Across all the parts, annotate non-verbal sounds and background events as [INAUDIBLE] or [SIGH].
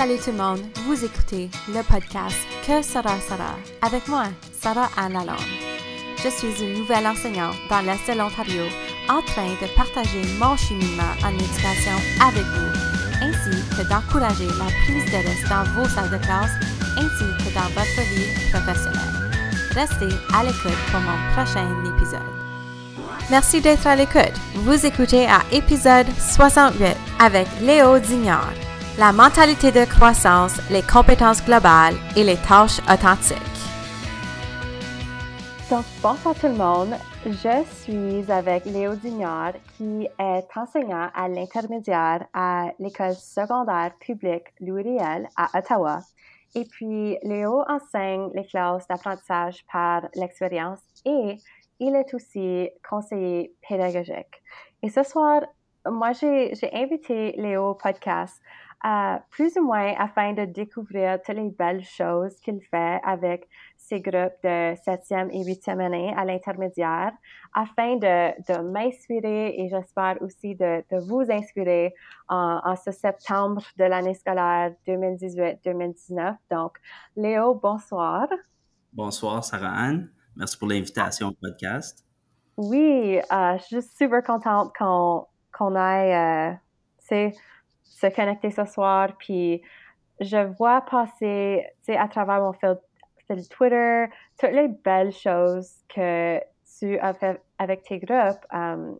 Salut tout le monde, vous écoutez le podcast Que sera sera avec moi, Sarah Anne. Je suis une nouvelle enseignante dans l'Est de l'Ontario en train de partager mon cheminement en éducation avec vous, ainsi que d'encourager la prise de risque dans vos salles de classe ainsi que dans votre vie professionnelle. Restez à l'écoute pour mon prochain épisode. Merci d'être à l'écoute. Vous écoutez à épisode 68 avec Léo Dignard. La mentalité de croissance, les compétences globales et les tâches authentiques. Donc, bonsoir tout le monde. Je suis avec Léo Dignard, qui est enseignant à l'intermédiaire à l'école secondaire publique Louis Riel à Ottawa. Et puis, Léo enseigne les classes d'apprentissage par l'expérience et il est aussi conseiller pédagogique. Et ce soir, moi, j'ai invité Léo au podcast euh, plus ou moins afin de découvrir toutes les belles choses qu'il fait avec ses groupes de septième et huitième année à l'intermédiaire, afin de, de m'inspirer et j'espère aussi de, de, vous inspirer en, en ce septembre de l'année scolaire 2018-2019. Donc, Léo, bonsoir. Bonsoir, Sarah-Anne. Merci pour l'invitation au podcast. Oui, euh, je suis super contente qu'on qu'on aille euh, se connecter ce soir. Puis je vois passer à travers mon fil, fil Twitter toutes les belles choses que tu as fait avec tes groupes euh,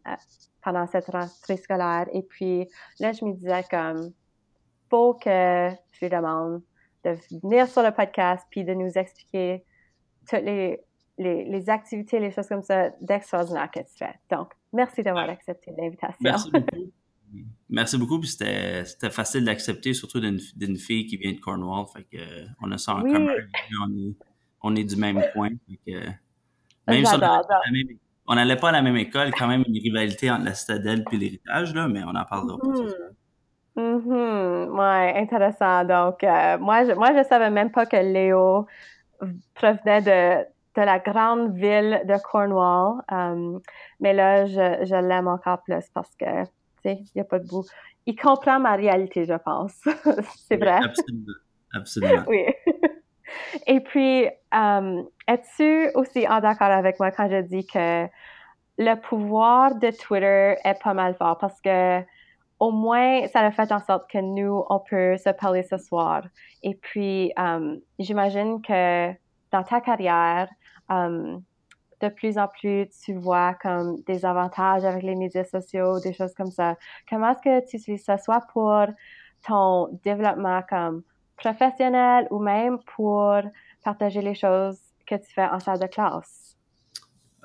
pendant cette rentrée scolaire. Et puis là, je me disais comme, faut que je lui demande de venir sur le podcast puis de nous expliquer toutes les les, les, activités, les choses comme ça d'extraordinaire que tu fais. Donc, merci d'avoir accepté l'invitation. Merci beaucoup. [LAUGHS] Merci beaucoup. Puis c'était, facile d'accepter, surtout d'une, fille qui vient de Cornwall. Fait que, euh, on a ça en commun. On est, on est, du même coin. Fait que, même si on n'allait pas à la même école, quand même une rivalité entre la citadelle et l'héritage, là, mais on en parlera pas. Mm -hmm. Ouais, intéressant. Donc, euh, moi, je, moi, je savais même pas que Léo provenait de, de la grande ville de Cornwall. Um, mais là, je, je l'aime encore plus parce que, il n'y a pas de bout. Il comprend ma réalité, je pense. [LAUGHS] C'est vrai. Absolument. Absolument. oui. Et puis, um, es-tu aussi en d'accord avec moi quand je dis que le pouvoir de Twitter est pas mal fort? Parce que au moins, ça a fait en sorte que nous, on peut se parler ce soir. Et puis, um, j'imagine que dans ta carrière, um, de plus en plus, tu vois comme des avantages avec les médias sociaux, des choses comme ça. Comment est-ce que tu utilises ça, soit pour ton développement comme professionnel ou même pour partager les choses que tu fais en salle de classe?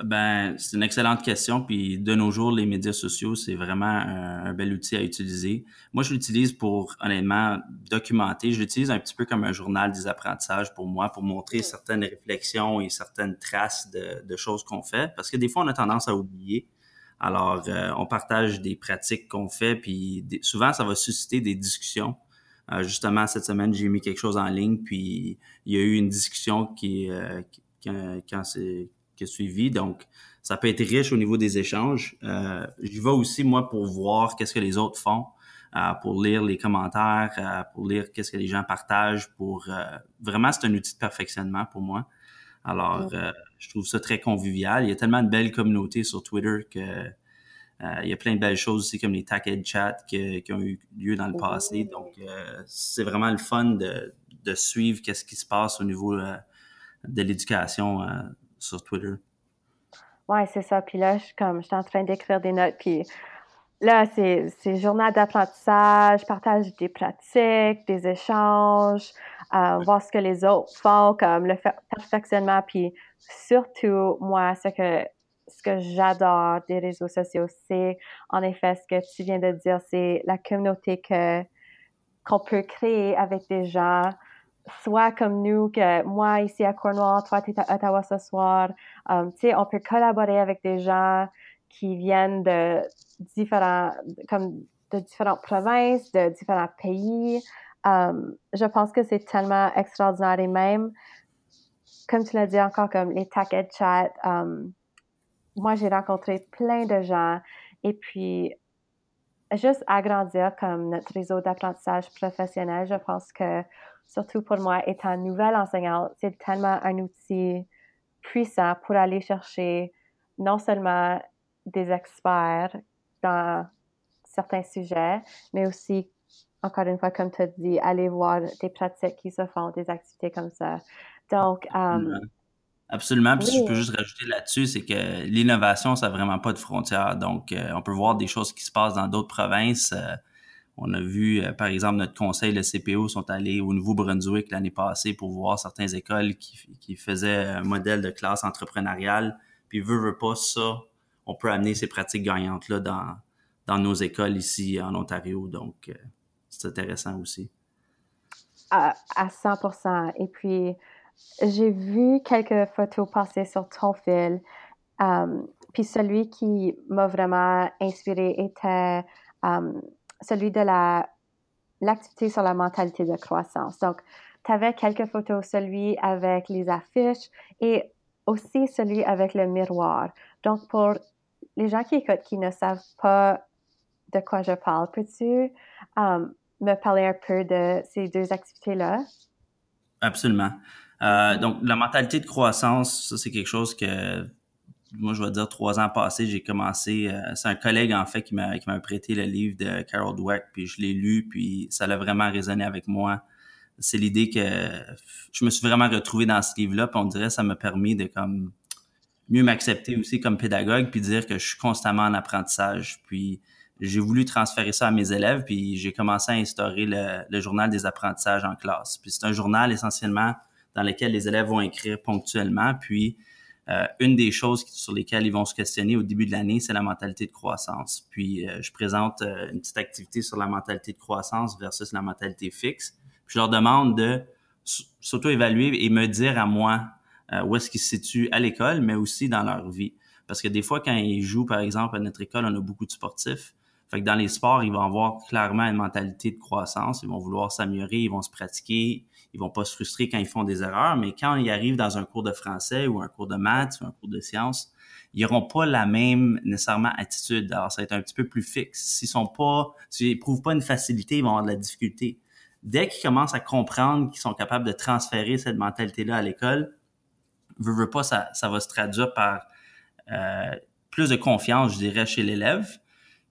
Ben, c'est une excellente question. Puis de nos jours, les médias sociaux, c'est vraiment un, bel outil à utiliser. Moi, je l'utilise pour, honnêtement, documenter. Je l'utilise un petit peu comme un journal des apprentissages pour moi, pour montrer certaines réflexions et certaines traces de, de choses qu'on fait. Parce que des fois, on a tendance à oublier. Alors, euh, on partage des pratiques qu'on fait, puis souvent, ça va susciter des discussions. Euh, justement, cette semaine, j'ai mis quelque chose en ligne, puis il y a eu une discussion qui, euh, quand c'est qui a suivi. Donc, ça peut être riche au niveau des échanges. Euh, J'y vais aussi, moi, pour voir qu'est-ce que les autres font, euh, pour lire les commentaires, euh, pour lire qu'est-ce que les gens partagent. Pour euh, Vraiment, c'est un outil de perfectionnement pour moi. Alors, euh, je trouve ça très convivial. Il y a tellement de belles communautés sur Twitter que il y a plein de belles choses aussi comme les Tackhead Chat qui, qui, ont eu lieu dans le passé. Donc, c'est vraiment le fun de, de suivre qu'est-ce qui se passe au niveau de l'éducation sur Twitter. Ouais, c'est ça. Puis là, je suis comme, je suis en train d'écrire des notes. Puis là, c'est, c'est journal d'apprentissage, partage des pratiques, des échanges, euh, voir ce que les autres font, comme le perfectionnement. Puis surtout, moi, ce que ce que j'adore des réseaux sociaux, c'est en effet ce que tu viens de dire, c'est la communauté que qu'on peut créer avec des gens soit comme nous, que moi ici à Cornwall, toi tu es à Ottawa ce soir, um, tu sais, on peut collaborer avec des gens qui viennent de différents, comme de différentes provinces, de différents pays. Um, je pense que c'est tellement extraordinaire et même, comme tu l'as dit encore, comme les Tackhead Chat, um, moi j'ai rencontré plein de gens et puis juste agrandir comme notre réseau d'apprentissage professionnel. Je pense que, surtout pour moi, étant nouvelle enseignante, c'est tellement un outil puissant pour aller chercher non seulement des experts dans certains sujets, mais aussi, encore une fois, comme tu as dit, aller voir des pratiques qui se font, des activités comme ça. Donc, um, Absolument. Puis si je peux juste rajouter là-dessus, c'est que l'innovation, ça n'a vraiment pas de frontières. Donc, euh, on peut voir des choses qui se passent dans d'autres provinces. Euh, on a vu, euh, par exemple, notre conseil, le CPO, sont allés au Nouveau-Brunswick l'année passée pour voir certaines écoles qui, qui faisaient un modèle de classe entrepreneuriale. Puis, veut, veut pas ça, on peut amener ces pratiques gagnantes-là dans, dans nos écoles ici en Ontario. Donc, c'est intéressant aussi. À, à 100% Et puis, j'ai vu quelques photos passer sur ton fil. Um, puis celui qui m'a vraiment inspiré était celui de la l'activité sur la mentalité de croissance. Donc, tu avais quelques photos, celui avec les affiches et aussi celui avec le miroir. Donc, pour les gens qui écoutent, qui ne savent pas de quoi je parle, peux-tu um, me parler un peu de ces deux activités-là? Absolument. Euh, donc, la mentalité de croissance, ça, c'est quelque chose que, moi, je vais dire, trois ans passés, j'ai commencé. Euh, c'est un collègue, en fait, qui m'a, qui m'a prêté le livre de Carol Dweck, puis je l'ai lu, puis ça l'a vraiment résonné avec moi. C'est l'idée que je me suis vraiment retrouvé dans ce livre-là, puis on dirait que ça m'a permis de, comme, mieux m'accepter aussi comme pédagogue, puis dire que je suis constamment en apprentissage. Puis, j'ai voulu transférer ça à mes élèves, puis j'ai commencé à instaurer le, le journal des apprentissages en classe. Puis c'est un journal essentiellement dans lesquels les élèves vont écrire ponctuellement. Puis, euh, une des choses sur lesquelles ils vont se questionner au début de l'année, c'est la mentalité de croissance. Puis, euh, je présente euh, une petite activité sur la mentalité de croissance versus la mentalité fixe. Puis, je leur demande de s'auto-évaluer et me dire à moi où est-ce qu'ils se situent à l'école, mais aussi dans leur vie. Parce que des fois, quand ils jouent, par exemple, à notre école, on a beaucoup de sportifs. Fait que dans les sports, ils vont avoir clairement une mentalité de croissance. Ils vont vouloir s'améliorer, ils vont se pratiquer, ils vont pas se frustrer quand ils font des erreurs, mais quand ils arrivent dans un cours de français ou un cours de maths ou un cours de sciences, ils n'auront pas la même nécessairement attitude. Alors, ça va être un petit peu plus fixe. S'ils sont pas, s'ils éprouvent pas une facilité, ils vont avoir de la difficulté. Dès qu'ils commencent à comprendre qu'ils sont capables de transférer cette mentalité-là à l'école, veux, veux pas, ça, ça va se traduire par euh, plus de confiance, je dirais, chez l'élève.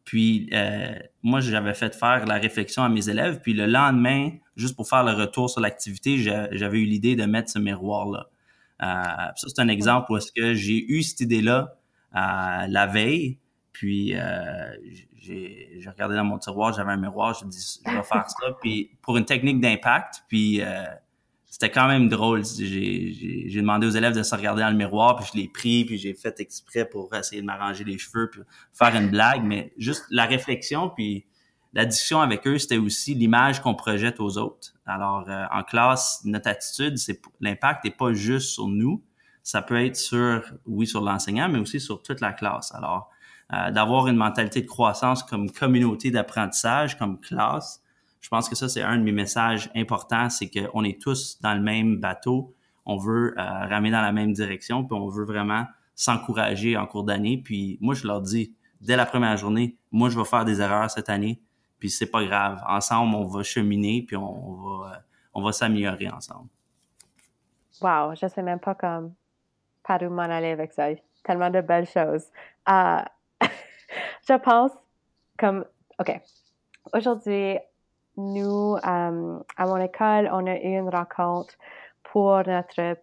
Puis euh, moi, j'avais fait faire la réflexion à mes élèves. Puis le lendemain, juste pour faire le retour sur l'activité, j'avais eu l'idée de mettre ce miroir-là. Euh, ça, c'est un exemple où est-ce que j'ai eu cette idée-là euh, la veille. Puis euh, j'ai regardé dans mon tiroir, j'avais un miroir, je dit je vais faire ça. Puis pour une technique d'impact, puis euh, c'était quand même drôle. J'ai demandé aux élèves de se regarder dans le miroir, puis je l'ai pris, puis j'ai fait exprès pour essayer de m'arranger les cheveux, puis faire une blague, mais juste la réflexion, puis la discussion avec eux, c'était aussi l'image qu'on projette aux autres. Alors, euh, en classe, notre attitude, c'est l'impact n'est pas juste sur nous, ça peut être sur, oui, sur l'enseignant, mais aussi sur toute la classe. Alors, euh, d'avoir une mentalité de croissance comme communauté d'apprentissage, comme classe, je pense que ça, c'est un de mes messages importants, c'est qu'on est tous dans le même bateau. On veut euh, ramener dans la même direction, puis on veut vraiment s'encourager en cours d'année. Puis moi, je leur dis, dès la première journée, moi, je vais faire des erreurs cette année, puis c'est pas grave. Ensemble, on va cheminer, puis on, va, on va s'améliorer ensemble. Wow, je sais même pas comme par où m'en aller avec ça. Tellement de belles choses. Euh, [LAUGHS] je pense comme, OK, aujourd'hui, nous, euh, à mon école, on a eu une rencontre pour notre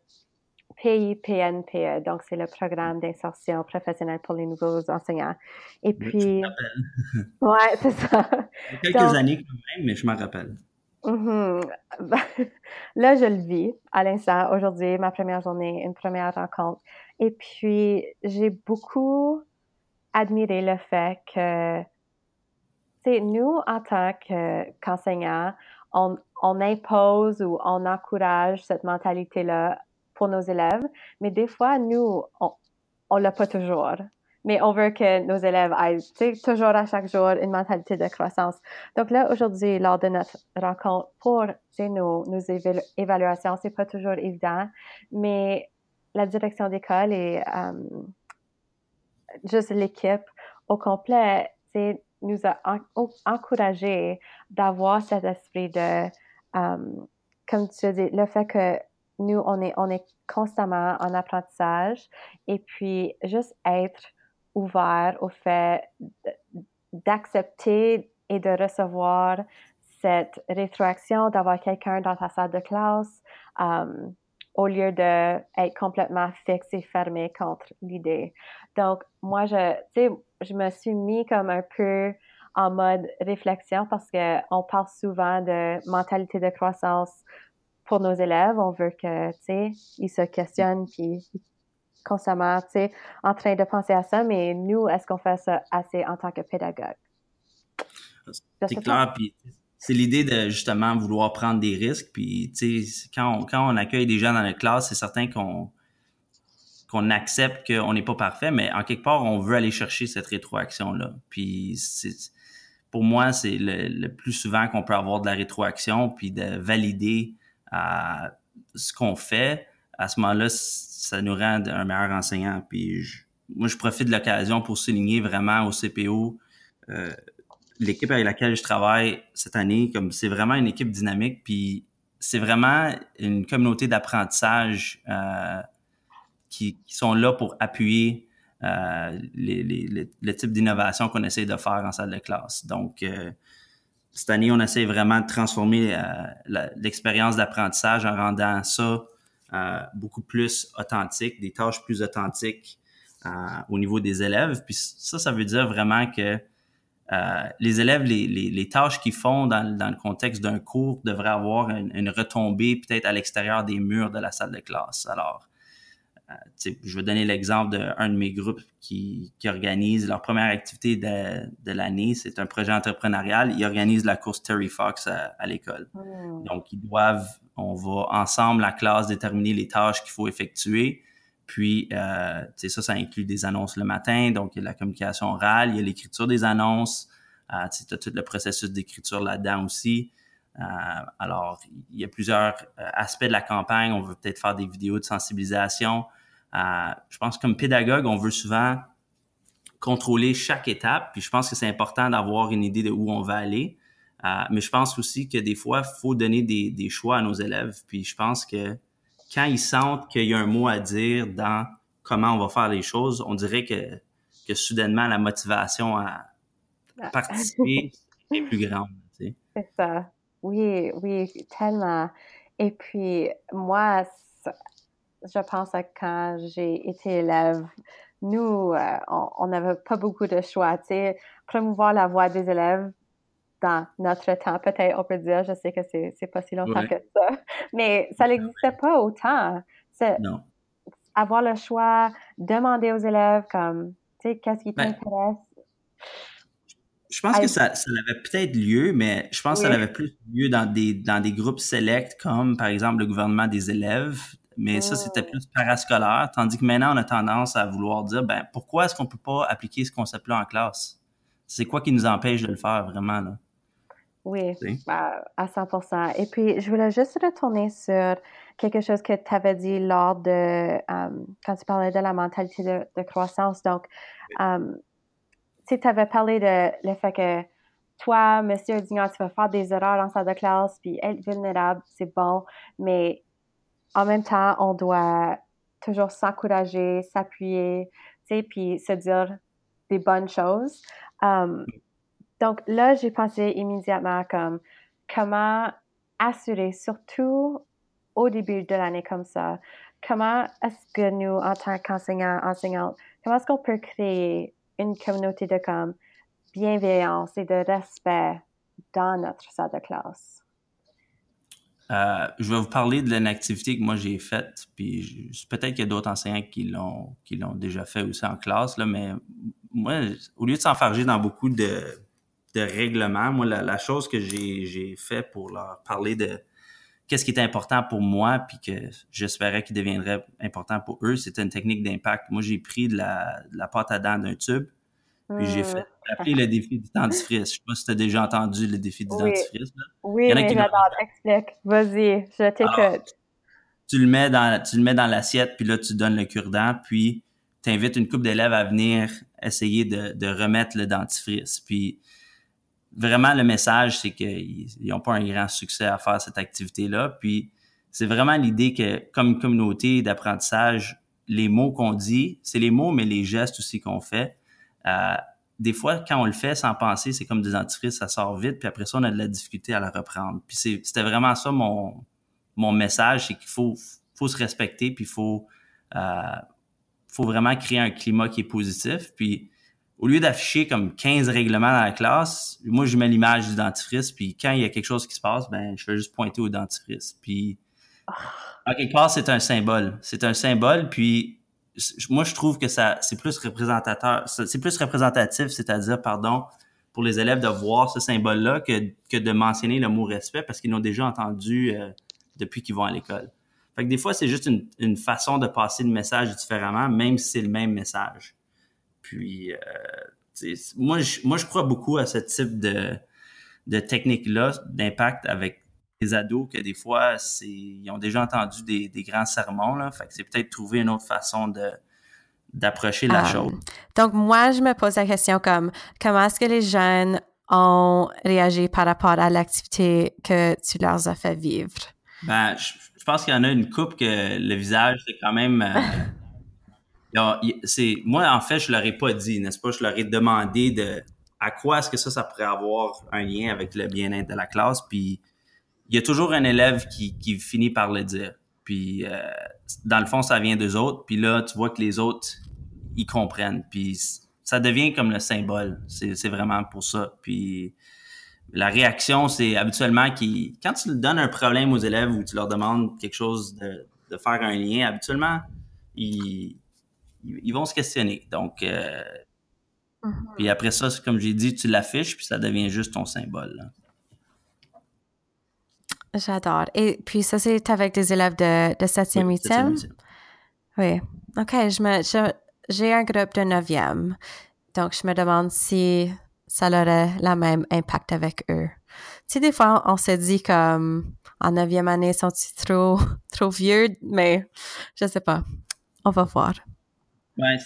PIPNPE, donc c'est le programme d'insertion professionnelle pour les nouveaux enseignants. Et puis, [LAUGHS] ouais, c'est ça. Il y a quelques années quand même, mais je m'en rappelle. Mm-hmm. [LAUGHS] Là, je le vis à l'instant. Aujourd'hui, ma première journée, une première rencontre. Et puis, j'ai beaucoup admiré le fait que nous, en tant qu'enseignants, on, impose ou on encourage cette mentalité-là pour nos élèves, mais des fois, nous, on ne l'a pas toujours. Mais on veut que nos élèves aient toujours à chaque jour une mentalité de croissance. Donc là, aujourd'hui, lors de notre rencontre pour nos, nos évaluations, c'est pas toujours évident, mais la direction d'école et euh, juste l'équipe au complet, nous a encouragé d'avoir cet esprit de, comme tu as dit, le fait que nous, on est, on est constamment en apprentissage et puis juste être ouvert au fait d'accepter et de recevoir cette rétroaction, d'avoir quelqu'un dans ta salle de classe, um, au lieu d'être complètement fixe et fermé contre l'idée. Donc, moi, je, je me suis mis comme un peu en mode réflexion parce qu'on parle souvent de mentalité de croissance pour nos élèves. On veut que, tu sais, ils se questionnent puis constamment, tu sais, en train de penser à ça, mais nous, est-ce qu'on fait ça assez en tant que pédagogue? C'est clair, puis c'est l'idée de justement vouloir prendre des risques. Puis, tu sais, quand on, quand on accueille des gens dans notre classe, c'est certain qu'on qu'on accepte qu'on n'est pas parfait, mais en quelque part, on veut aller chercher cette rétroaction-là. Puis, pour moi, c'est le, plus souvent qu'on peut avoir de la rétroaction, puis de valider euh, ce qu'on fait. À ce moment-là, ça nous rend un meilleur enseignant. Puis, moi, je profite de l'occasion pour souligner vraiment au CPO euh, l'équipe avec laquelle je travaille cette année, comme c'est vraiment une équipe dynamique, puis c'est vraiment une communauté d'apprentissage euh, qui, sont là pour appuyer euh, les, les, le type d'innovation qu'on essaie de faire en salle de classe. Donc, euh, cette année, on essaie vraiment de transformer l'expérience d'apprentissage en rendant ça beaucoup plus authentique, des tâches plus authentiques au niveau des élèves. Puis ça, ça veut dire vraiment que euh, les élèves, les, les, tâches qu'ils font dans, dans, le contexte d'un cours devraient avoir une, retombée peut-être à l'extérieur des murs de la salle de classe. Alors, euh, je vais donner l'exemple d'un de mes groupes qui, qui organise leur première activité de, de l'année. C'est un projet entrepreneurial. Ils organisent la course Terry Fox à, l'école. Hmm. Donc, ils doivent, on va ensemble, la classe, déterminer les tâches qu'il faut effectuer. Puis, euh, ça, ça inclut des annonces le matin, donc il y a la communication orale, il y a l'écriture des annonces, euh, tu as tout le processus d'écriture là-dedans aussi. Euh, alors, il y a plusieurs euh, aspects de la campagne. On veut peut-être faire des vidéos de sensibilisation. Euh, je pense que comme pédagogue, on veut souvent contrôler chaque étape. Puis je pense que c'est important d'avoir une idée de où on va aller. mais je pense aussi que des fois, il faut donner des, des choix à nos élèves. Puis je pense que quand ils sentent qu'il y a un mot à dire dans comment on va faire les choses, on dirait que, que soudainement la motivation à, ah. participer [LAUGHS] est plus grande. C'est ça. Oui, oui, tellement. Et puis, moi, je pense à quand j'ai été élève, nous, euh, on n'avait pas beaucoup de choix. Promouvoir la voix des élèves, dans notre temps, peut-être on peut dire, je sais que c'est, pas si longtemps que ça, mais ça n'existait pas autant. Non. Avoir le choix, demander aux élèves comme, tu sais, qu'est-ce qui ben, t'intéresse? Je pense que ça, ça avait peut-être lieu, mais je pense que ça avait plus lieu dans des, dans des groupes sélects, comme par exemple le gouvernement des élèves, mais ça, c'était plus parascolaire, tandis que maintenant, on a tendance à vouloir dire, ben, pourquoi est-ce qu'on peut pas appliquer ce concept-là en classe? C'est quoi qui nous empêche de le faire vraiment, là? Oui, bah, à 100 Et puis, je voulais juste retourner sur quelque chose que tu avais dit lors de, quand tu parlais de la mentalité de, croissance. Donc, tu avais parlé de le fait que toi, monsieur Dignan, tu vas faire des erreurs en salle de classe, puis être vulnérable, c'est bon, mais en même temps, on doit toujours s'encourager, s'appuyer, tu sais, puis se dire des bonnes choses. Donc là, j'ai pensé immédiatement comme comment assurer, surtout au début de l'année comme ça, comment est-ce que nous, en tant qu'enseignants, enseignantes, comment est-ce qu'on peut créer une communauté de comme bienveillance et de respect dans notre salle de classe? Euh, je vais vous parler de l'une activité que moi j'ai faite, puis peut-être qu'il y a d'autres enseignants qui l'ont déjà fait aussi en classe, là, mais moi, au lieu de s'enfarger dans beaucoup de de règlement. Moi, la, chose que j'ai fait pour leur parler de qu'est-ce qui était important pour moi, puis que j'espérais qu'il deviendrait important pour eux, c'était une technique d'impact. Moi, j'ai pris de la, de la pâte à dents d'un tube, puis j'ai fait mmh. appeler le défi du dentifrice. Je sais pas si tu as déjà entendu le défi du dentifrice. Oui, mais j'adore. Explique. Vas-y, je t'écoute. Tu le mets dans, tu le mets dans l'assiette, puis là, tu donnes le cure-dent, puis tu invites une couple d'élèves à venir essayer de, de remettre le dentifrice. Puis vraiment, le message, c'est qu'ils n'ont pas un grand succès à faire cette activité-là. Puis, c'est vraiment l'idée que, comme communauté d'apprentissage, les mots qu'on dit, c'est les mots, mais les gestes aussi qu'on fait. Euh, des fois, quand on le fait sans penser, c'est comme des dentifrices, ça sort vite, puis après ça, on a de la difficulté à la reprendre. Puis c'était vraiment ça mon, mon message, c'est qu'il faut, faut se respecter, puis il faut, euh, faut vraiment créer un climat qui est positif. Puis au lieu d'afficher comme 15 règlements dans la classe, moi, je mets l'image du dentifrice, puis quand il y a quelque chose qui se passe, ben, je vais juste pointer au dentifrice. Puis, en quelque part, c'est un symbole. C'est un symbole, puis moi, je trouve que ça, c'est plus représentateur, c'est plus représentatif, c'est-à-dire, pardon, pour les élèves de voir ce symbole-là que, que de mentionner le mot respect parce qu'ils l'ont déjà entendu euh, depuis qu'ils vont à l'école. Fait que des fois, c'est juste une, une, façon de passer le message différemment, même si c'est le même message. Puis, euh, moi, je, moi, je crois beaucoup à ce type de, de technique-là, d'impact avec les ados, que des fois, c'est, ils ont déjà entendu des, des grands sermons, là. Fait que c'est peut-être trouver une autre façon de, d'approcher la ah. chose. Donc, moi, je me pose la question comme, comment est-ce que les jeunes ont réagi par rapport à l'activité que tu leur as fait vivre? Ben, je, pense qu'il y en a une coupe que le visage, c'est quand même... Euh, [LAUGHS] c'est moi en fait je leur ai pas dit n'est-ce pas? Je leur ai demandé de à quoi est-ce que ça ça pourrait avoir un lien avec le bien-être de la classe puis il y a toujours un élève qui, qui finit par le dire puis euh, dans le fond ça vient d'eux autres puis là tu vois que les autres ils comprennent puis ça devient comme le symbole c'est vraiment pour ça puis la réaction c'est habituellement qui quand tu donnes un problème aux élèves ou tu leur demandes quelque chose de, de faire un lien habituellement ils ils vont se questionner. Donc, euh, mm-hmm. puis après ça, comme j'ai dit, tu l'affiches, puis ça devient juste ton symbole. J'adore. Et puis ça, c'est avec des élèves de, de 7e, oui, 8e? Oui. OK, je j'ai un groupe de 9e. Donc, je me demande si ça aurait le même impact avec eux. Tu sais, des fois, on se dit comme en 9e année, sont-ils trop, [LAUGHS] trop vieux? Mais je sais pas. On va voir. Ouais,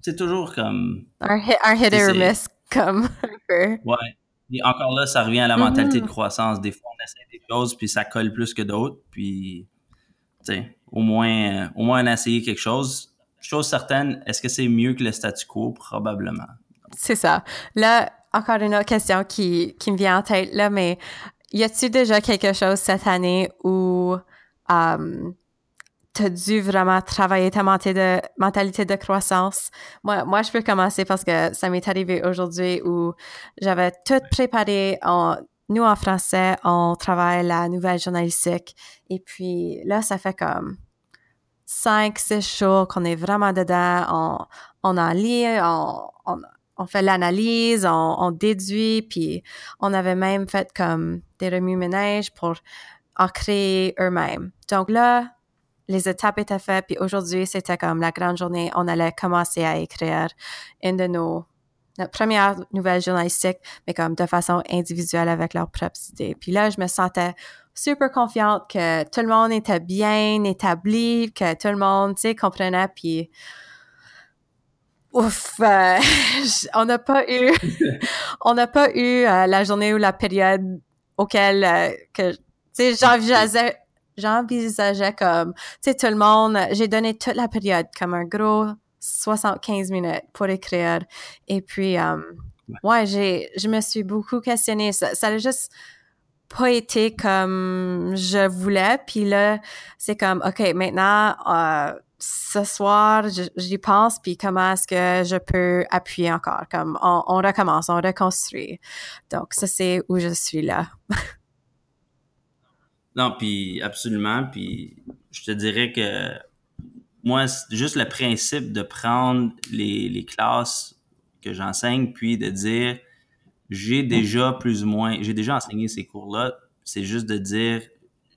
c'est toujours comme. Un hit, un hit or miss, comme [LAUGHS] Ouais. Et encore là, ça revient à la mentalité de mm-hmm. croissance. Des fois, on essaie des choses, puis ça colle plus que d'autres. Puis, tu sais, au moins, au moins, on a essayé quelque chose. Chose certaine, est-ce que c'est mieux que le statu quo? Probablement. C'est ça. Là, encore une autre question qui, qui me vient en tête, là, mais y a-t-il déjà quelque chose cette année où um, tu as dû vraiment travailler ta mentalité de, croissance. Moi, moi, je peux commencer parce que ça m'est arrivé aujourd'hui où j'avais tout préparé. En, nous, en français, on travaille la nouvelle journalistique. Et puis là, ça fait comme cinq, six jours qu'on est vraiment dedans. On, on en lit, on, on, fait l'analyse, on, on, déduit, puis on avait même fait comme des remue-ménages pour en créer eux-mêmes. Donc là, les étapes étaient faites, puis aujourd'hui, c'était comme la grande journée. On allait commencer à écrire une de nos notre première nouvelle journalistique, mais comme de façon individuelle avec leurs propres idées. Puis là, je me sentais super confiante que tout le monde était bien établi, que tout le monde, tu sais, comprenait, puis ouf, euh, [LAUGHS] on n'a pas eu, [LAUGHS] on n'a pas eu euh, la journée ou la période auquel euh, que, tu sais, j'envisageais j'envisageais comme, tu sais, tout le monde, j'ai donné toute la période comme un gros 75 minutes pour écrire. Et puis, um, ouais, j'ai, je me suis beaucoup questionnée. Ça, ça a juste pas été comme je voulais. Puis là, c'est comme, OK, maintenant, euh, ce soir, j'y pense, puis comment est-ce que je peux appuyer encore? Comme, on, on recommence, on reconstruit. Donc, ça, c'est où je suis là. [LAUGHS] Non, puis absolument. Puis je te dirais que moi, juste le principe de prendre les, les classes que j'enseigne, puis de dire j'ai déjà plus ou moins, j'ai déjà enseigné ces cours-là, c'est juste de dire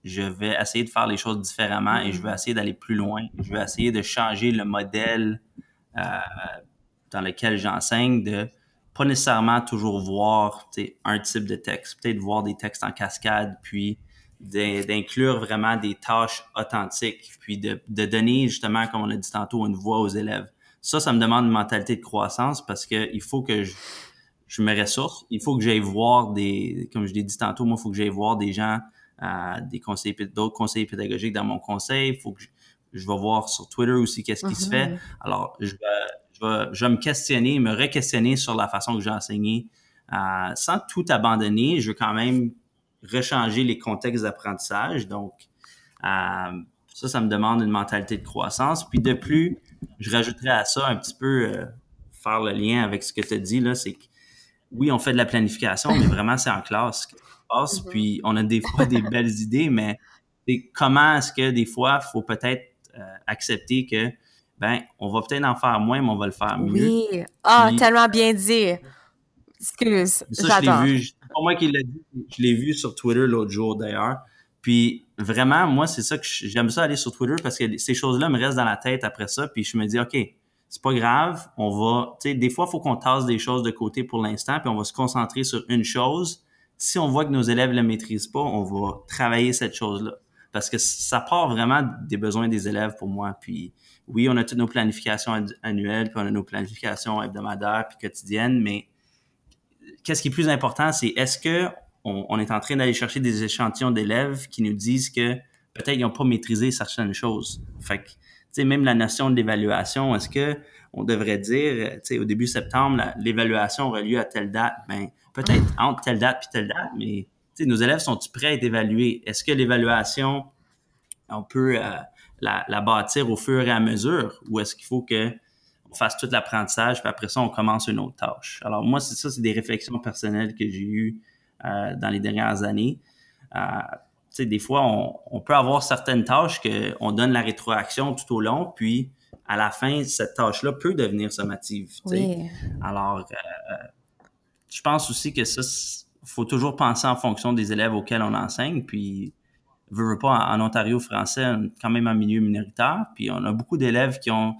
je vais essayer de faire les choses différemment et je vais essayer d'aller plus loin. Je vais essayer de changer le modèle euh, dans lequel j'enseigne, de pas nécessairement toujours voir un type de texte, peut-être voir des textes en cascade, puis d'inclure vraiment des tâches authentiques, puis de, de, donner justement, comme on a dit tantôt, une voix aux élèves. Ça, ça me demande une mentalité de croissance parce que il faut que je, je me ressource. Il faut que j'aille voir des, comme je l'ai dit tantôt, moi, il faut que j'aille voir des gens, euh, des conseillers, d'autres conseillers pédagogiques dans mon conseil. Il faut que je, vais voir sur Twitter aussi qu'est-ce qui se fait. Mm-hmm. Alors, je vais, je, vais, je vais me questionner, me re-questionner sur la façon que j'ai enseigné. Euh, sans tout abandonner, je veux quand même rechanger les contextes d'apprentissage. Donc, euh, ça, ça me demande une mentalité de croissance. Puis de plus, je rajouterais à ça un petit peu euh, faire le lien avec ce que tu as dit, là, c'est que oui, on fait de la planification, mais vraiment, c'est en classe que ça se passe. Mm-hmm. Puis on a des fois des belles [LAUGHS] idées, mais comment est-ce que des fois, il faut peut-être euh, accepter que, ben, on va peut-être en faire moins, mais on va le faire mieux. Oui. Ah, tellement bien dit. Excuse. Ça, je l'ai vu. Pas moi qui l'ai dit. Je l'ai vu sur Twitter l'autre jour, d'ailleurs. Puis vraiment, moi, c'est ça que j'aime ça aller sur Twitter parce que ces choses-là me restent dans la tête après ça. Puis je me dis, OK, c'est pas grave, on va, tu sais, des fois, il faut qu'on tasse des choses de côté pour l'instant, puis on va se concentrer sur une chose. Si on voit que nos élèves ne la maîtrisent pas, on va travailler cette chose-là. Parce que ça part vraiment des besoins des élèves pour moi. Puis oui, on a toutes nos planifications annuelles, puis on a nos planifications hebdomadaires, puis quotidiennes, mais qu'est-ce qui est plus important, c'est est-ce que on, est en train d'aller chercher des échantillons d'élèves qui nous disent que peut-être ils n'ont pas maîtrisé certaines choses? Fait que, tu sais, même la notion de l'évaluation, est-ce que on devrait dire, tu sais, au début septembre, l'évaluation aura lieu à telle date? Ben, peut-être entre telle date puis telle date, mais, tu sais, nos élèves sont-ils prêts à être évalués? Est-ce que l'évaluation, on peut euh, la, bâtir au fur et à mesure ou est-ce qu'il faut que fasse tout l'apprentissage puis après ça, on commence une autre tâche? Alors, moi, c'est ça, c'est des réflexions personnelles que j'ai eues euh, dans les dernières années. Euh, des fois, on, peut avoir certaines tâches qu'on donne la rétroaction tout au long, puis à la fin, cette tâche-là peut devenir sommative. Alors, euh, je pense aussi que ça, faut toujours penser en fonction des élèves auxquels on enseigne, puis veux, pas, en, Ontario français, quand même un milieu minoritaire, puis on a beaucoup d'élèves qui ont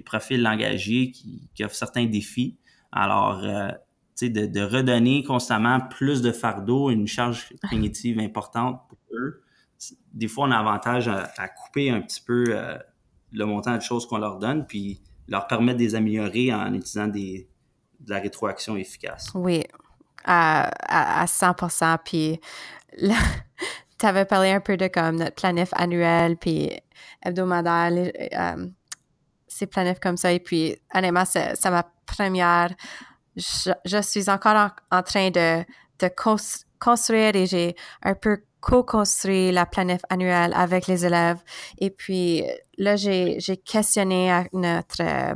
des profils langagiers qui, offrent certains défis. Alors, de, de, redonner constamment plus de fardeau, une charge cognitive [LAUGHS] importante pour eux. Des fois, on a avantage à, couper un petit peu euh, le montant de choses qu'on leur donne, puis leur permettre de les améliorer en utilisant des, de la rétroaction efficace. Oui, à, à, 100 Puis [LAUGHS] tu avais parlé un peu de comme notre planif annuel, puis hebdomadaire, euh, ces planifs comme ça. Et puis, honnêtement, c'est ma première je, suis encore en, train de, de construire et j'ai un peu co-construit la planif annuelle avec les élèves. Et puis là, j'ai questionné notre euh,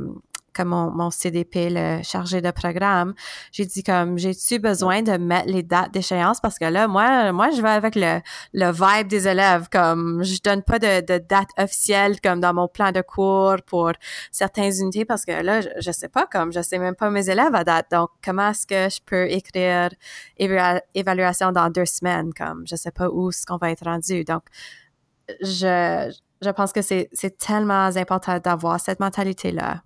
comme mon, CDP, le chargé de programme, j'ai dit comme j'ai-tu besoin de mettre les dates d'échéance? Parce que là, moi, moi, je vais avec le, le vibe des élèves, comme je donne pas de, de date officielle comme dans mon plan de cours pour certaines unités parce que là, je, je sais pas, comme je sais même pas mes élèves à date. Donc, comment est-ce que je peux écrire évaluation dans deux semaines, comme je sais pas où ce qu'on va être rendu. Donc, je, je pense que c'est tellement important d'avoir cette mentalité-là.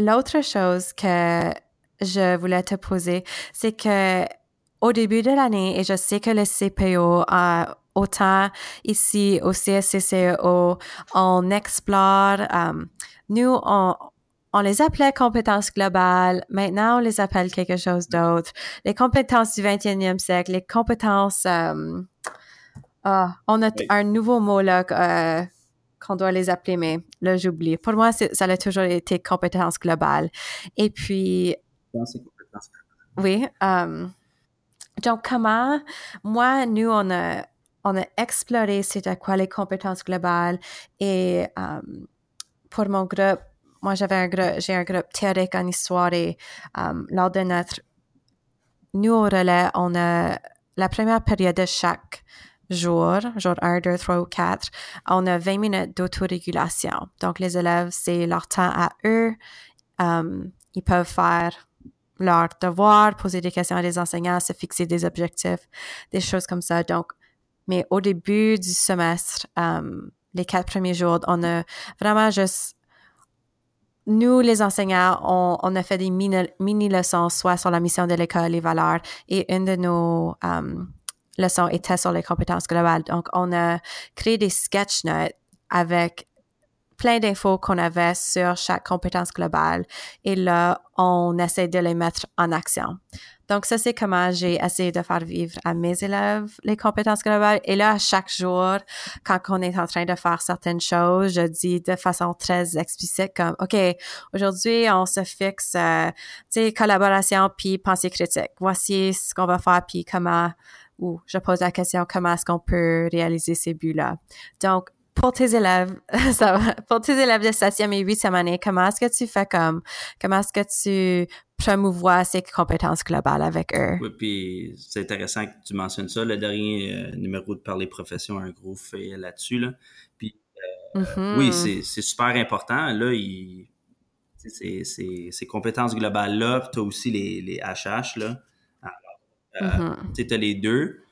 L'autre chose que je voulais te poser, c'est que au début de l'année, et je sais que le CPO, a autant ici au CSCCO, on explore, um, nous, on, on les appelait compétences globales. Maintenant, on les appelle quelque chose d'autre. Les compétences du 21e siècle, les compétences... Um, ah, on a un nouveau mot là. Euh, qu'on doit les appeler, mais là, j'oublie. Pour moi, ça a toujours été compétence globale. Et puis... Oui. Um, donc, comment, moi, nous, on a, on a exploré c'était quoi les compétences globales et um, pour mon groupe, moi, j'avais un groupe, j'ai un groupe théorique en histoire et um, lors de notre, nous, au relais, on a la première période de chaque jour, jour 1, 2, 3 ou 4, on a 20 minutes d'autorégulation. Donc, les élèves, c'est leur temps à eux. Um, ils peuvent faire leurs devoirs, poser des questions à des enseignants, se fixer des objectifs, des choses comme ça. Donc, mais au début du semestre, um, les quatre premiers jours, on a vraiment juste nous, les enseignants, on, on a fait des mini-leçons, soit sur la mission de l'école, les valeurs, et une de nos um, leçon était sur les compétences globales. Donc, on a créé des sketch notes avec plein d'infos qu'on avait sur chaque compétence globale et là, on essaie de les mettre en action. Donc, ça, c'est comment j'ai essayé de faire vivre à mes élèves les compétences globales. Et là, chaque jour, quand on est en train de faire certaines choses, je dis de façon très explicite comme, OK, aujourd'hui, on se fixe, euh, tu sais, collaboration puis pensée critique. Voici ce qu'on va faire puis comment, ou je pose la question, comment est-ce qu'on peut réaliser ces buts-là? Donc, pour tes élèves, [LAUGHS] ça va, pour tes élèves de septième et huitième année, comment est-ce que tu fais comme, comment est-ce que tu promouvoir ces compétences globales avec eux? Oui, puis c'est intéressant que tu mentionnes ça. Le dernier euh, numéro de Parler Profession a un gros fait là-dessus. Là. Puis, euh, mm-hmm. oui, c'est super important. Là, il, ces, compétences globales-là, tu as aussi les, les HH. Là. Euh, mm-hmm. Tu as les deux.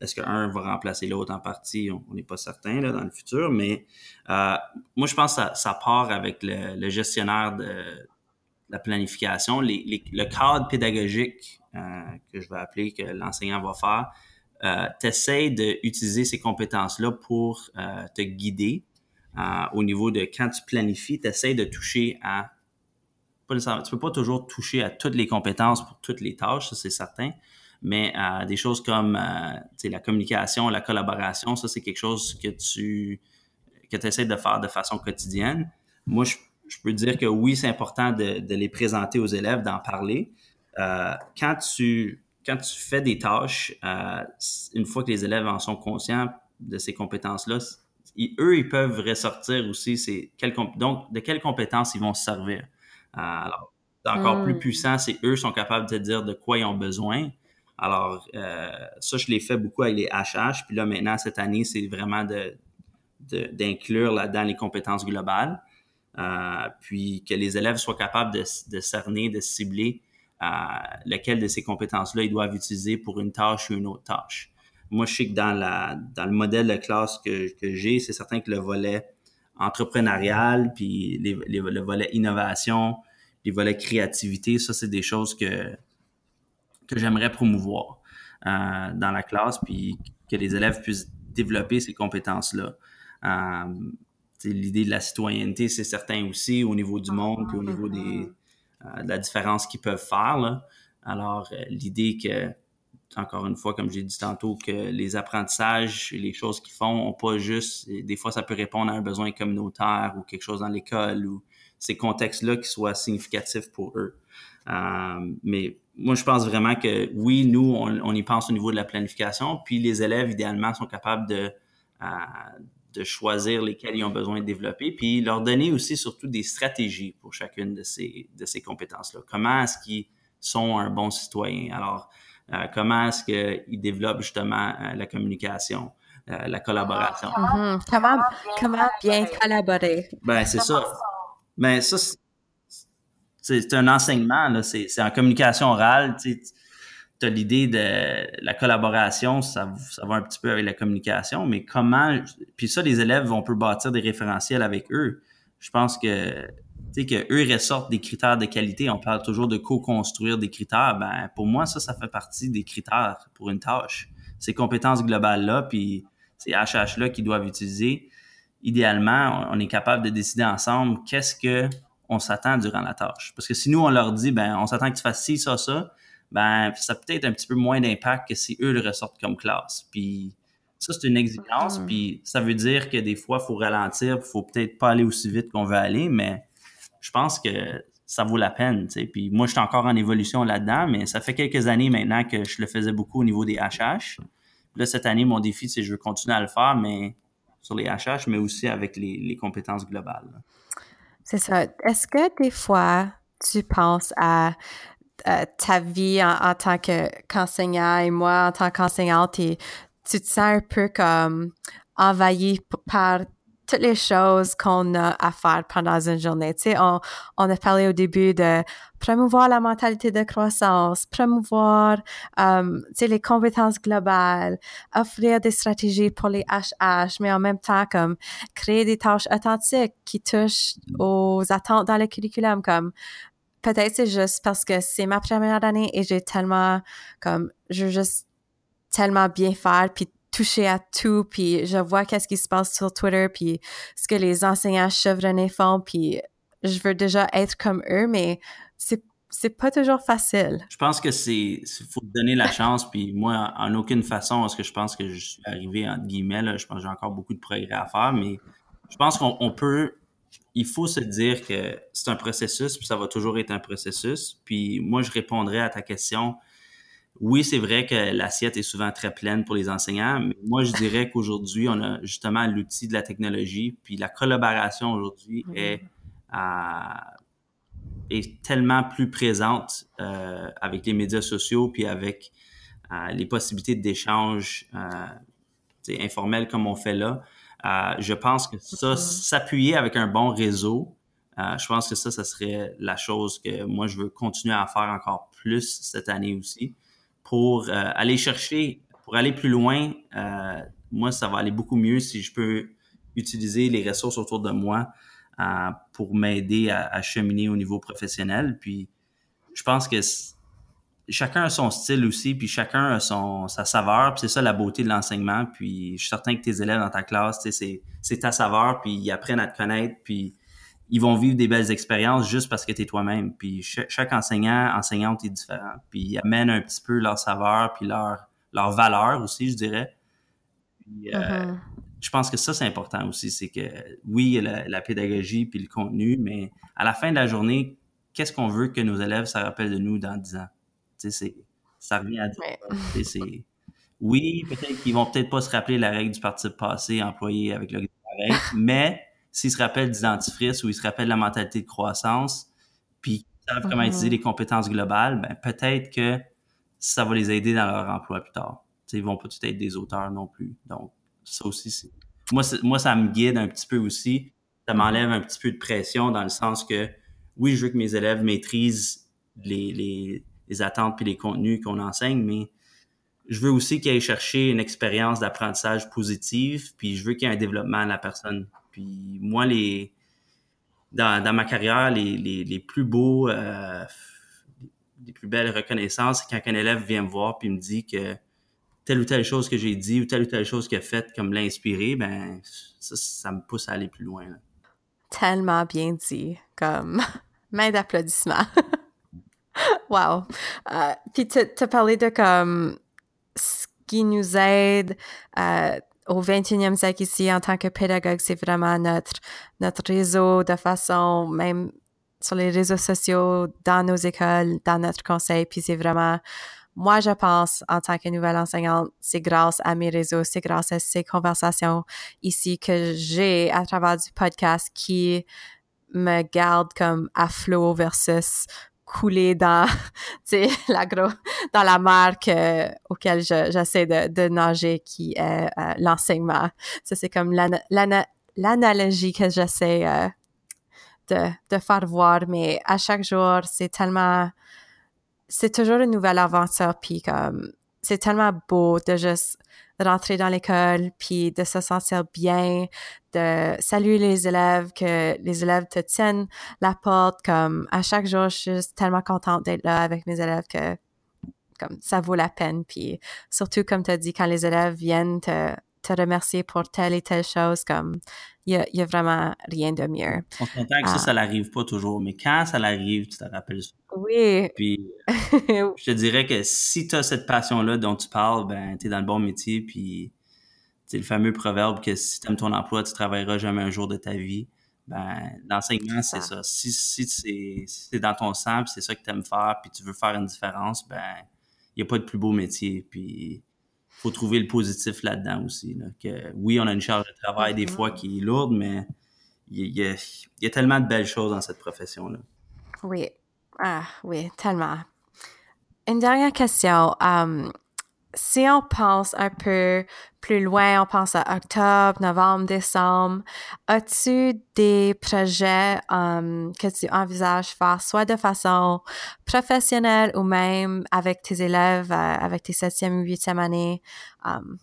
Est-ce qu'un va remplacer l'autre en partie? On n'est pas certain là, dans le futur, mais moi, je pense que ça, ça part avec le, le gestionnaire de, la planification, le cadre pédagogique euh, que je vais appeler que l'enseignant va faire, euh, t'essayes d'utiliser ces compétences-là pour euh, te guider euh, au niveau de quand tu planifies, tu essaies de toucher à pas tu peux pas toujours toucher à toutes les compétences pour toutes les tâches, ça c'est certain, mais des choses comme la communication, la collaboration, ça c'est quelque chose que tu que essaies de faire de façon quotidienne. Moi, je peux dire que oui, c'est important de, les présenter aux élèves, d'en parler. Euh, quand, tu, quand tu fais des tâches, euh, une fois que les élèves en sont conscients de ces compétences-là, eux, ils peuvent ressortir aussi c'est donc de quelles compétences ils vont se servir. Euh, alors, encore plus hmm. puissant, c'est eux sont capables de dire de quoi ils ont besoin. Alors, ça, je l'ai fait beaucoup avec les HH. Puis là, maintenant, cette année, c'est vraiment de, d'inclure là-dedans les compétences globales. Euh, puis que les élèves soient capables de, de cerner, de cibler euh, lequel de ces compétences-là ils doivent utiliser pour une tâche ou une autre tâche. Moi, je sais que dans, la, dans le modèle de classe que, que j'ai, c'est certain que le volet entrepreneurial, puis les, le volet innovation, les volets créativité, ça, c'est des choses que, que j'aimerais promouvoir euh, dans la classe, puis que les élèves puissent développer ces compétences-là. Euh, l'idée de la citoyenneté, c'est certain aussi au niveau du monde, puis au niveau des, euh, de la différence qu'ils peuvent faire. Alors, euh, l'idée que, encore une fois, comme j'ai dit tantôt, que les apprentissages, les choses qu'ils font, ont pas juste, des fois, ça peut répondre à un besoin communautaire ou quelque chose dans l'école ou ces contextes-là qui soient significatifs pour eux. Euh, mais moi, je pense vraiment que oui, nous, on, y pense au niveau de la planification, puis les élèves, idéalement, sont capables de, de choisir lesquels ils ont besoin de développer, puis leur donner aussi surtout des stratégies pour chacune de ces, de ces compétences-là. Comment est-ce qu'ils sont un bon citoyen? Alors, euh, comment est-ce qu'ils développent justement euh, la communication, euh, la collaboration? Mm-hmm. comment, comment bien collaborer? Ben, c'est ça. Ben, ça, c'est un enseignement, c'est en communication orale. Tu as l'idée de la collaboration, ça, ça va un petit peu avec la communication, mais comment. Puis ça, les élèves, on peut bâtir des référentiels avec eux. Je pense que tu sais, qu'eux ressortent des critères de qualité. On parle toujours de co-construire des critères. Ben, pour moi, ça, ça fait partie des critères pour une tâche. Ces compétences globales-là, puis ces HH-là qu'ils doivent utiliser, idéalement, on est capable de décider ensemble qu'est-ce que on s'attend durant la tâche. Parce que si nous, on leur dit, ben, on s'attend que tu fasses ci, ça, ça, ben, ça peut être un petit peu moins d'impact que si eux le ressortent comme classe. Puis ça, c'est une exigence. Mm-hmm. Puis ça veut dire que des fois, il faut ralentir, il faut peut-être pas aller aussi vite qu'on veut aller, mais je pense que ça vaut la peine. sais. Puis moi, je suis encore en évolution là-dedans, mais ça fait quelques années maintenant que je le faisais beaucoup au niveau des HH. là, cette année, mon défi, c'est que je veux continuer à le faire, mais sur les HH, mais aussi avec les, compétences globales. C'est ça. Est-ce que des fois, tu penses à ta vie en, tant qu'enseignant et moi en tant qu'enseignante tu te sens un peu comme envahi par toutes les choses qu'on a à faire pendant une journée. Tu sais, on, on a parlé au début de promouvoir la mentalité de croissance, promouvoir um, tu sais, les compétences globales, offrir des stratégies pour les HH, mais en même temps, comme créer des tâches authentiques qui touchent aux attentes dans le curriculum, comme peut-être c'est juste parce que c'est ma première année et j'ai tellement comme je veux juste tellement bien faire puis toucher à tout, puis je vois qu'est-ce qui se passe sur Twitter, puis ce que les enseignants chevronnés font, puis je veux déjà être comme eux, mais c'est c'est pas toujours facile. Je pense que c'est faut donner la chance puis moi en aucune façon est-ce que je pense que je suis arrivé entre guillemets là, je pense que j'ai encore beaucoup de progrès à faire mais je pense qu'on peut il faut se dire que c'est un processus puis ça va toujours être un processus puis moi je répondrai à ta question oui, c'est vrai que l'assiette est souvent très pleine pour les enseignants, mais moi, je dirais qu'aujourd'hui, on a justement l'outil de la technologie, puis la collaboration aujourd'hui est, est tellement plus présente euh, avec les médias sociaux, puis avec euh, les possibilités d'échange euh, informels comme on fait là. Euh, je pense que ça, s'appuyer avec un bon réseau, euh, je pense que ça, ça serait la chose que moi, je veux continuer à faire encore plus cette année aussi pour euh, aller chercher, pour aller plus loin, euh, moi, ça va aller beaucoup mieux si je peux utiliser les ressources autour de moi euh, pour m'aider à, cheminer au niveau professionnel. Puis, je pense que chacun a son style aussi, puis chacun a son, sa saveur, puis c'est ça la beauté de l'enseignement. Puis, je suis certain que tes élèves dans ta classe, c'est ta saveur, puis ils apprennent à te connaître, puis ils vont vivre des belles expériences juste parce que tu es toi-même. Puis chaque, enseignant, enseignante est différent. Puis ils amènent un petit peu leur saveur, puis leur, leur valeur aussi, je dirais. Puis, euh, mm-hmm. Je pense que ça, c'est important aussi. C'est que oui, il y a la, pédagogie puis le contenu, mais à la fin de la journée, qu'est-ce qu'on veut que nos élèves se rappellent de nous dans 10 ans? Tu sais, ça revient à dire. [LAUGHS] Oui, peut-être qu'ils vont peut-être pas se rappeler la règle du participe passé employé avec le [LAUGHS] mais s'ils se rappellent du dentifrice ou ils se rappellent la mentalité de croissance, puis ils savent comment utiliser les compétences globales, ben peut-être que ça va les aider dans leur emploi plus tard. T'sais, ils vont pas tout être des auteurs non plus. Donc, ça aussi, c'est... Moi, moi, ça me guide un petit peu aussi. Ça m'enlève un petit peu de pression dans le sens que, oui, je veux que mes élèves maîtrisent les, les, les attentes puis les contenus qu'on enseigne, mais je veux aussi qu'ils aillent chercher une expérience d'apprentissage positive, puis je veux qu'il y ait un développement à la personne puis moi, les, dans, dans ma carrière, les, les, les plus beaux, euh, les plus belles reconnaissances, c'est quand un élève vient me voir puis me dit que telle ou telle chose que j'ai dit ou telle ou telle chose qu'il a faite comme l'a inspiré, ben ça, ça, me pousse à aller plus loin. Tellement bien dit, comme [LAUGHS] main d'applaudissement. [LAUGHS] wow. Euh, puis tu as parlé de comme ce qui nous aide euh, au 21e siècle ici, en tant que pédagogue, c'est vraiment notre, notre réseau de façon, même sur les réseaux sociaux, dans nos écoles, dans notre conseil. Puis c'est vraiment, moi, je pense, en tant que nouvelle enseignante, c'est grâce à mes réseaux, c'est grâce à ces conversations ici que j'ai à travers du podcast qui me garde comme à flot versus couler dans, [LAUGHS] la dans la mer auquel j'essaie de, de, nager, qui est euh, l'enseignement. Ça, c'est comme l'analogie que j'essaie euh, de, de faire voir, mais à chaque jour, c'est tellement, c'est toujours une nouvelle aventure, puis comme, c'est tellement beau de juste rentrer dans l'école, puis de se sentir bien, de saluer les élèves, que les élèves te tiennent la porte. Comme à chaque jour, je suis tellement contente d'être là avec mes élèves que comme ça vaut la peine. Puis surtout, comme tu as dit, quand les élèves viennent te, te remercier pour telle et telle chose, comme il y a, vraiment rien de mieux. On s'entend que ça, ça n'arrive pas toujours, mais quand ça l'arrive, tu te rappelles ça. Oui. Puis, [LAUGHS] je te dirais que si tu as cette passion-là dont tu parles, ben, tu es dans le bon métier, puis c'est le fameux proverbe que si tu aimes ton emploi, tu travailleras jamais un jour de ta vie. Ben, l'enseignement, c'est ça. Si, si c'est dans ton sang, c'est ça que tu aimes faire, puis tu veux faire une différence, ben, il n'y a pas de plus beau métier. Puis, faut trouver le positif là-dedans aussi. que, oui, on a une charge de travail des fois qui est lourde, mais il y, a, y a tellement de belles choses dans cette profession-là. Oui. Ah, oui, tellement. Une dernière question. Um, si on pense un peu plus loin, on pense à octobre, novembre, décembre, as-tu des projets um, que tu envisages faire soit de façon professionnelle ou même avec tes élèves, euh, avec tes septième ou huitième années, um,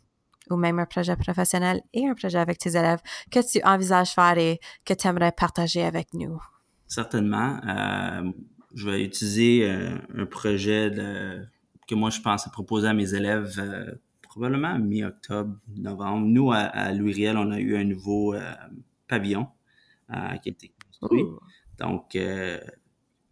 ou même un projet professionnel et un projet avec tes élèves que tu envisages faire et que tu aimerais partager avec nous? Certainement. Euh, je vais utiliser euh, un projet de que moi, je pensais proposer à mes élèves euh, probablement mi-octobre, novembre. Nous, à, Louis-Riel, on a eu un nouveau pavillon qui a été construit. Donc,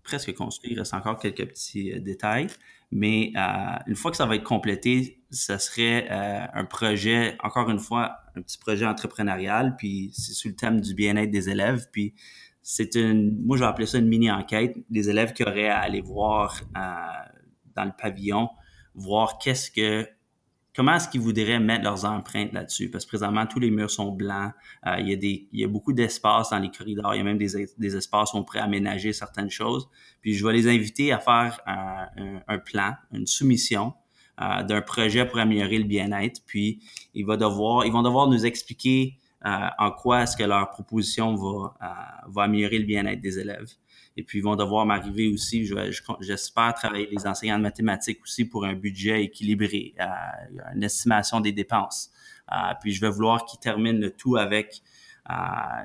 presque construit. Il reste encore quelques petits euh, détails. Mais euh, une fois que ça va être complété, ça serait euh, un projet, encore une fois, un petit projet entrepreneurial. Puis c'est sous le thème du bien-être des élèves. Puis c'est une, moi je vais appeler ça une mini-enquête. Des élèves qui auraient à aller voir dans le pavillon, voir qu'est-ce que comment est-ce qu'ils voudraient mettre leurs empreintes là-dessus? Parce que présentement, tous les murs sont blancs. Euh, il, y a des, il y a beaucoup d'espace dans les corridors. Il y a même des, espaces où on pourrait aménager certaines choses. Puis je vais les inviter à faire un, plan, une soumission euh, d'un projet pour améliorer le bien-être. Puis il va devoir, ils vont devoir nous expliquer euh, en quoi est-ce que leur proposition va améliorer le bien-être des élèves. Et puis, ils vont devoir m'arriver aussi, j'espère travailler les enseignants de mathématiques aussi pour un budget équilibré, euh, une estimation des dépenses. Euh, puis, je vais vouloir qu'ils terminent le tout avec euh,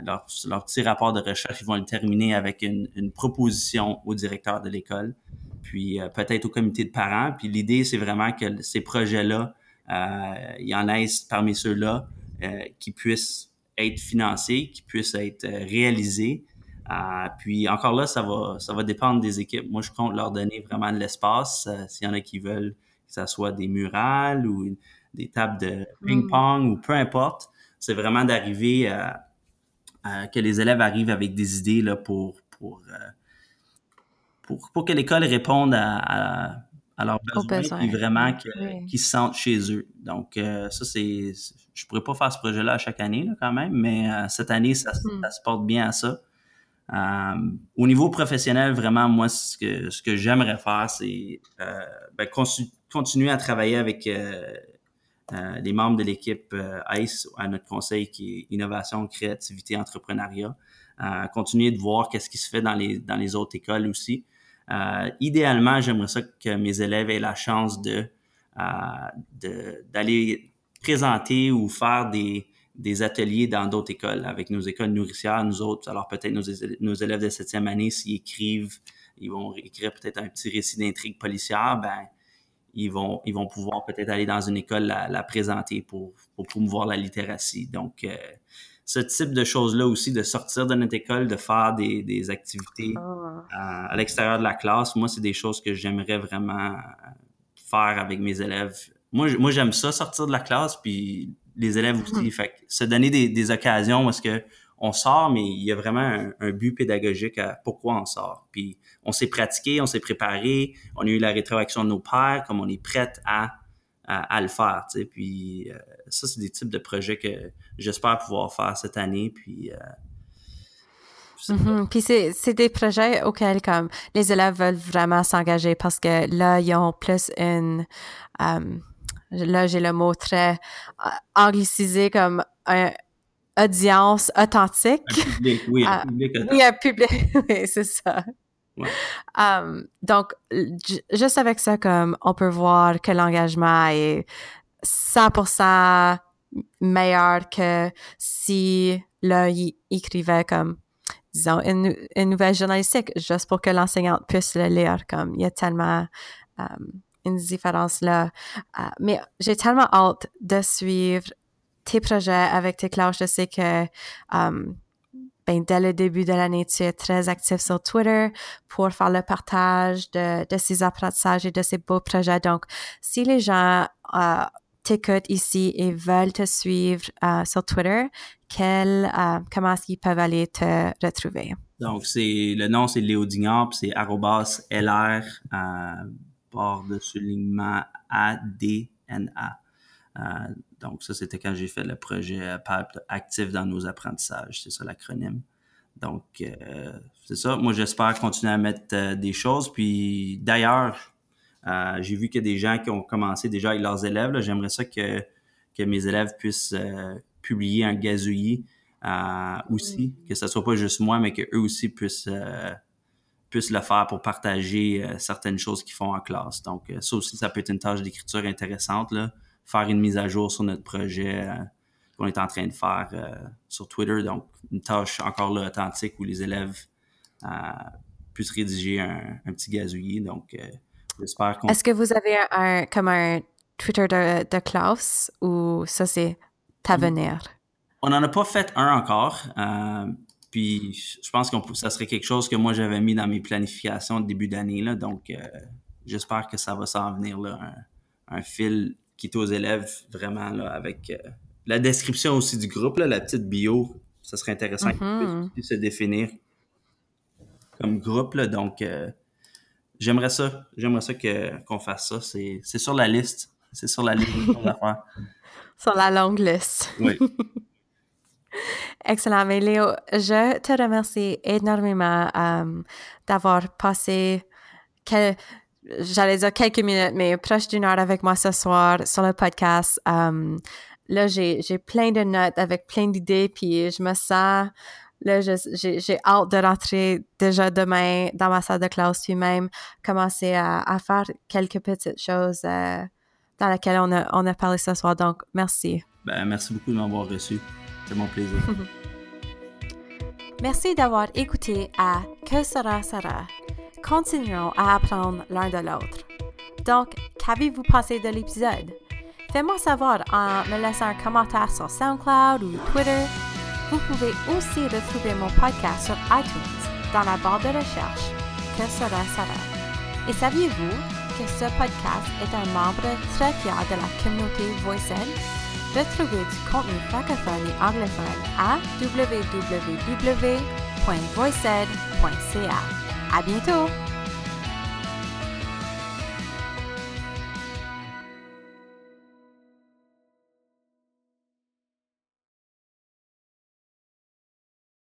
leur, petit rapport de recherche. Ils vont le terminer avec une, proposition au directeur de l'école, puis peut-être au comité de parents. Puis, l'idée, c'est vraiment que ces projets-là, il y en ait parmi ceux-là qui puissent être financés, qui puissent être réalisés euh, puis encore là, ça va, ça va dépendre des équipes. Moi, je compte leur donner vraiment de l'espace. Euh, s'il y en a qui veulent que ça soit des murales ou des tables de ping-pong ou peu importe, c'est vraiment d'arriver à, que les élèves arrivent avec des idées là, pour, pour, euh, pour, pour, que l'école réponde à, à, leurs besoins, et vraiment qu'ils se sentent chez eux. Donc, ça, c'est. Je pourrais pas faire ce projet-là à chaque année, là, quand même, mais cette année, ça, hmm. ça, se porte bien à ça. Euh, au niveau professionnel, vraiment, moi, ce que, j'aimerais faire, c'est euh, ben, continuer à travailler avec euh, les membres de l'équipe ICE à notre conseil qui est Innovation, Créativité, Entrepreneuriat. continuer de voir qu'est-ce qui se fait dans les, dans les autres écoles aussi. idéalement, j'aimerais ça que mes élèves aient la chance de d'aller présenter ou faire des, des ateliers dans d'autres écoles, avec nos écoles nourricières, nous autres. Alors peut-être nos, nos, élèves de septième année, s'ils écrivent, ils vont écrire peut-être un petit récit d'intrigue policière, ben ils vont, ils vont pouvoir peut-être aller dans une école la, la présenter pour, pour promouvoir la littératie. Donc, euh, ce type de choses-là aussi, de sortir de notre école, de faire des, des activités ah. à l'extérieur de la classe, moi, c'est des choses que j'aimerais vraiment faire avec mes élèves. Moi, moi j'aime ça, sortir de la classe, puis les élèves aussi. Mhm. Fait se donner des, des occasions est-ce que on sort, mais il y a vraiment un, but pédagogique à pourquoi on sort. Puis on s'est pratiqué, on s'est préparé, on a eu la rétroaction de nos pères, comme on est prête à, à, le faire. Tu sais. Puis euh, ça, c'est des types de projets que j'espère pouvoir faire cette année. Puis euh, mhm. Puis c'est des projets auxquels comme les élèves veulent vraiment s'engager parce que là, ils ont plus une... Euh, là j'ai le mot très euh, anglicisé comme un audience authentique. Un public, oui, un ah, public Oui, un public, [LAUGHS] oui, c'est ça. Um, donc, juste avec ça, comme on peut voir que l'engagement est 100% meilleur que si là, il écrivait comme, disons, une, nouvelle journalistique juste pour que l'enseignante puisse le lire. Comme, il y a tellement um, une différence là. Euh, mais j'ai tellement hâte de suivre tes projets avec tes classes. Je sais que um, ben, dès le début de l'année, tu es très actif sur Twitter pour faire le partage de, de ces apprentissages et de ces beaux projets. Donc, si les gens euh, t'écoutent ici et veulent te suivre euh, sur Twitter, quel, comment est-ce qu'ils peuvent aller te retrouver? Donc, c'est le nom, c'est Léo Dignard, c'est arrobas LR de soulignement ADNA. Euh, donc, ça, c'était quand j'ai fait le projet PAP actif dans nos apprentissages. C'est ça l'acronyme. Donc, euh, c'est ça. Moi, j'espère continuer à mettre euh, des choses. Puis, d'ailleurs, j'ai vu qu'il y a des gens qui ont commencé déjà avec leurs élèves. J'aimerais ça que, que mes élèves puissent publier un gazouillis aussi, que ce soit pas juste moi, mais qu'eux aussi puissent puissent le faire pour partager euh, certaines choses qu'ils font en classe. Donc, euh, ça aussi, ça peut être une tâche d'écriture intéressante, là. faire une mise à jour sur notre projet euh, qu'on est en train de faire sur Twitter. Donc, une tâche encore là authentique où les élèves puissent rédiger un, petit gazouillis. Donc, j'espère qu'on... Est-ce que vous avez un, comme un Twitter de, de Klaus ou ça, c'est venir? On n'en a pas fait un encore. Euh, puis je pense que ça serait quelque chose que moi j'avais mis dans mes planifications de début d'année. Là, donc euh, j'espère que ça va s'en venir là, un, fil qui est aux élèves vraiment là, avec euh, la description aussi du groupe, là, la petite bio. Ça serait intéressant mm se définir comme groupe. Là, donc euh, j'aimerais ça. J'aimerais ça qu'on fasse ça. C'est sur la liste. C'est sur la liste [LAUGHS] sur la longue liste. Oui. [LAUGHS] Excellent. Mais Léo, je te remercie énormément euh, d'avoir passé, j'allais dire quelques minutes, mais proche d'une heure avec moi ce soir sur le podcast. Euh, là, j'ai plein de notes avec plein d'idées, puis je me sens, là, j'ai hâte de rentrer déjà demain dans ma salle de classe, puis même commencer à, faire quelques petites choses euh, dans lesquelles on a, on a parlé ce soir. Donc, merci. Ben, merci beaucoup de m'avoir reçu. C'est mon plaisir. [LAUGHS] Merci d'avoir écouté à Que sera sera. Continuons à apprendre l'un de l'autre. Donc, qu'avez-vous pensé de l'épisode? Fais-moi savoir en me laissant un commentaire sur SoundCloud ou Twitter. Vous pouvez aussi retrouver mon podcast sur iTunes dans la barre de recherche Que sera sera. Et saviez-vous que ce podcast est un membre très fier de la communauté VoiceEd? Retrouvez du contenu francophone et anglophone à www.voiced.ca. À bientôt!